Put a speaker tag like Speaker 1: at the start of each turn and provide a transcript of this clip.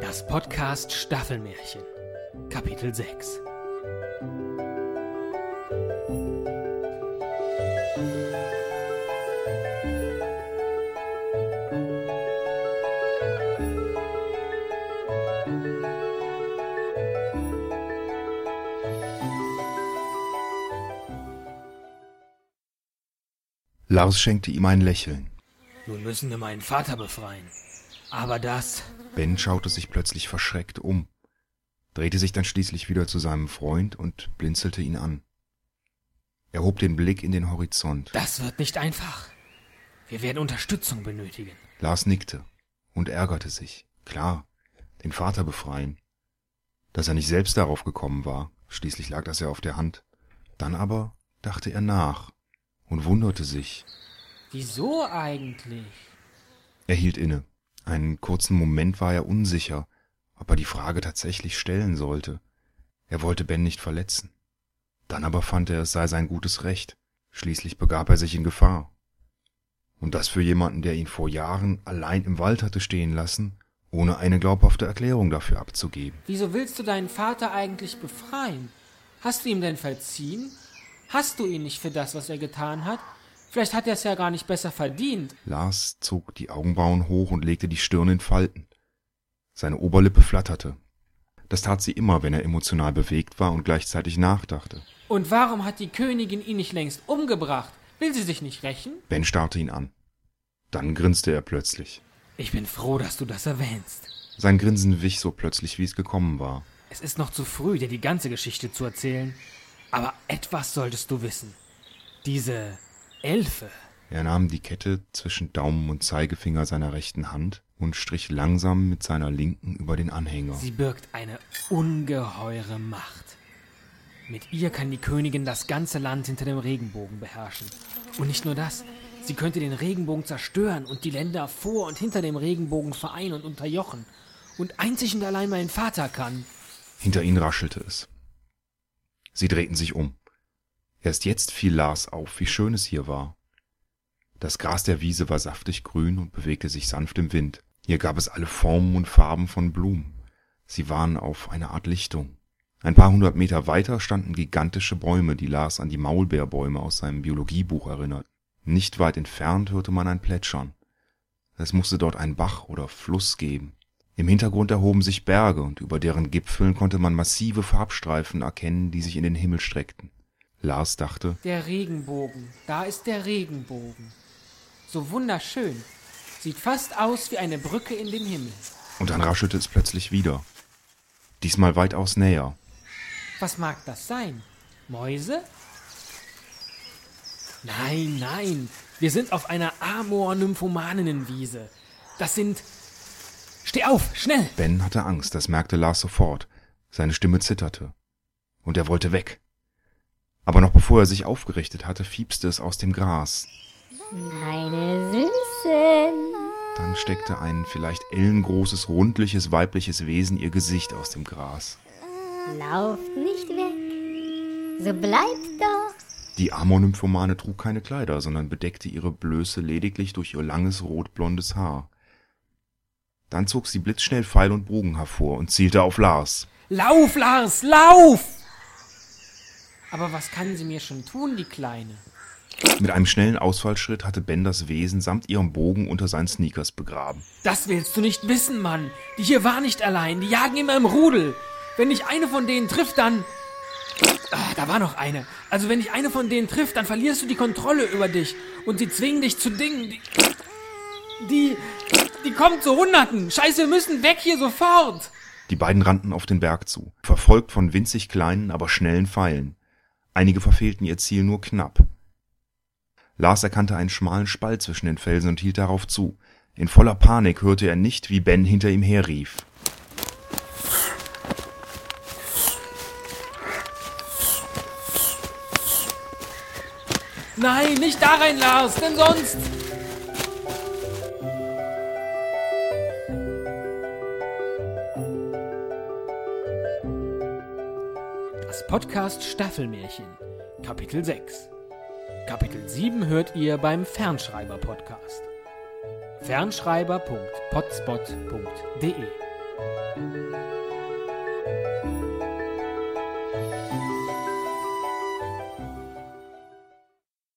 Speaker 1: Das Podcast Staffelmärchen, Kapitel 6.
Speaker 2: Lars schenkte ihm ein Lächeln.
Speaker 1: Nun müssen wir meinen Vater befreien. Aber das.
Speaker 2: Ben schaute sich plötzlich verschreckt um, drehte sich dann schließlich wieder zu seinem Freund und blinzelte ihn an. Er hob den Blick in den Horizont.
Speaker 1: Das wird nicht einfach. Wir werden Unterstützung benötigen.
Speaker 2: Lars nickte und ärgerte sich. Klar, den Vater befreien. Dass er nicht selbst darauf gekommen war, schließlich lag das ja auf der Hand. Dann aber dachte er nach und wunderte sich.
Speaker 1: Wieso eigentlich?
Speaker 2: Er hielt inne. Einen kurzen Moment war er unsicher, ob er die Frage tatsächlich stellen sollte. Er wollte Ben nicht verletzen. Dann aber fand er, es sei sein gutes Recht. Schließlich begab er sich in Gefahr. Und das für jemanden, der ihn vor Jahren allein im Wald hatte stehen lassen, ohne eine glaubhafte Erklärung dafür abzugeben.
Speaker 1: Wieso willst du deinen Vater eigentlich befreien? Hast du ihm denn verziehen? Hast du ihn nicht für das, was er getan hat? Vielleicht hat er es ja gar nicht besser verdient.
Speaker 2: Lars zog die Augenbrauen hoch und legte die Stirn in Falten. Seine Oberlippe flatterte. Das tat sie immer, wenn er emotional bewegt war und gleichzeitig nachdachte.
Speaker 1: Und warum hat die Königin ihn nicht längst umgebracht? Will sie sich nicht rächen?
Speaker 2: Ben starrte ihn an. Dann grinste er plötzlich.
Speaker 1: Ich bin froh, dass du das erwähnst.
Speaker 2: Sein Grinsen wich so plötzlich, wie es gekommen war.
Speaker 1: Es ist noch zu früh, dir die ganze Geschichte zu erzählen. Aber etwas solltest du wissen. Diese Elfe.
Speaker 2: Er nahm die Kette zwischen Daumen und Zeigefinger seiner rechten Hand und strich langsam mit seiner linken über den Anhänger.
Speaker 1: Sie birgt eine ungeheure Macht. Mit ihr kann die Königin das ganze Land hinter dem Regenbogen beherrschen. Und nicht nur das, sie könnte den Regenbogen zerstören und die Länder vor und hinter dem Regenbogen vereinen und unterjochen. Und einzig und allein mein Vater kann.
Speaker 2: Hinter ihnen raschelte es. Sie drehten sich um. Erst jetzt fiel Lars auf, wie schön es hier war. Das Gras der Wiese war saftig grün und bewegte sich sanft im Wind. Hier gab es alle Formen und Farben von Blumen. Sie waren auf eine Art Lichtung. Ein paar hundert Meter weiter standen gigantische Bäume, die Lars an die Maulbeerbäume aus seinem Biologiebuch erinnerten. Nicht weit entfernt hörte man ein Plätschern. Es musste dort einen Bach oder Fluss geben. Im Hintergrund erhoben sich Berge, und über deren Gipfeln konnte man massive Farbstreifen erkennen, die sich in den Himmel streckten. Lars dachte,
Speaker 1: Der Regenbogen, da ist der Regenbogen. So wunderschön. Sieht fast aus wie eine Brücke in den Himmel.
Speaker 2: und dann raschelte es plötzlich wieder. Diesmal weitaus näher.
Speaker 1: Was mag das sein? Mäuse? Nein, nein. Wir sind auf einer Amor-Nymphomaninnenwiese. Das sind. Steh auf, schnell!
Speaker 2: Ben hatte Angst, das merkte Lars sofort. Seine Stimme zitterte. Und er wollte weg. Aber noch bevor er sich aufgerichtet hatte, fiepste es aus dem Gras.
Speaker 3: Meine Süßen.
Speaker 2: Dann steckte ein vielleicht ellengroßes, rundliches, weibliches Wesen ihr Gesicht aus dem Gras.
Speaker 3: Lauft nicht weg. So bleibt doch.
Speaker 2: Die Amor-Nymphomane trug keine Kleider, sondern bedeckte ihre Blöße lediglich durch ihr langes, rotblondes Haar. Dann zog sie blitzschnell Pfeil und Bogen hervor und zielte auf Lars.
Speaker 1: Lauf, Lars, lauf! Aber was kann sie mir schon tun, die Kleine?
Speaker 2: Mit einem schnellen Ausfallschritt hatte Ben das Wesen samt ihrem Bogen unter seinen Sneakers begraben.
Speaker 1: Das willst du nicht wissen, Mann. Die hier war nicht allein. Die jagen immer im Rudel. Wenn dich eine von denen trifft, dann. Ah, da war noch eine. Also, wenn dich eine von denen trifft, dann verlierst du die Kontrolle über dich. Und sie zwingen dich zu Dingen. Die. Die. Die kommt zu Hunderten. Scheiße, wir müssen weg hier sofort.
Speaker 2: Die beiden rannten auf den Berg zu, verfolgt von winzig kleinen, aber schnellen Pfeilen. Einige verfehlten ihr Ziel nur knapp. Lars erkannte einen schmalen Spalt zwischen den Felsen und hielt darauf zu. In voller Panik hörte er nicht, wie Ben hinter ihm herrief.
Speaker 1: Nein, nicht da rein, Lars, denn sonst. Das Podcast Staffelmärchen, Kapitel 6. Kapitel 7 hört ihr beim Fernschreiber-Podcast. Fernschreiber.potspot.de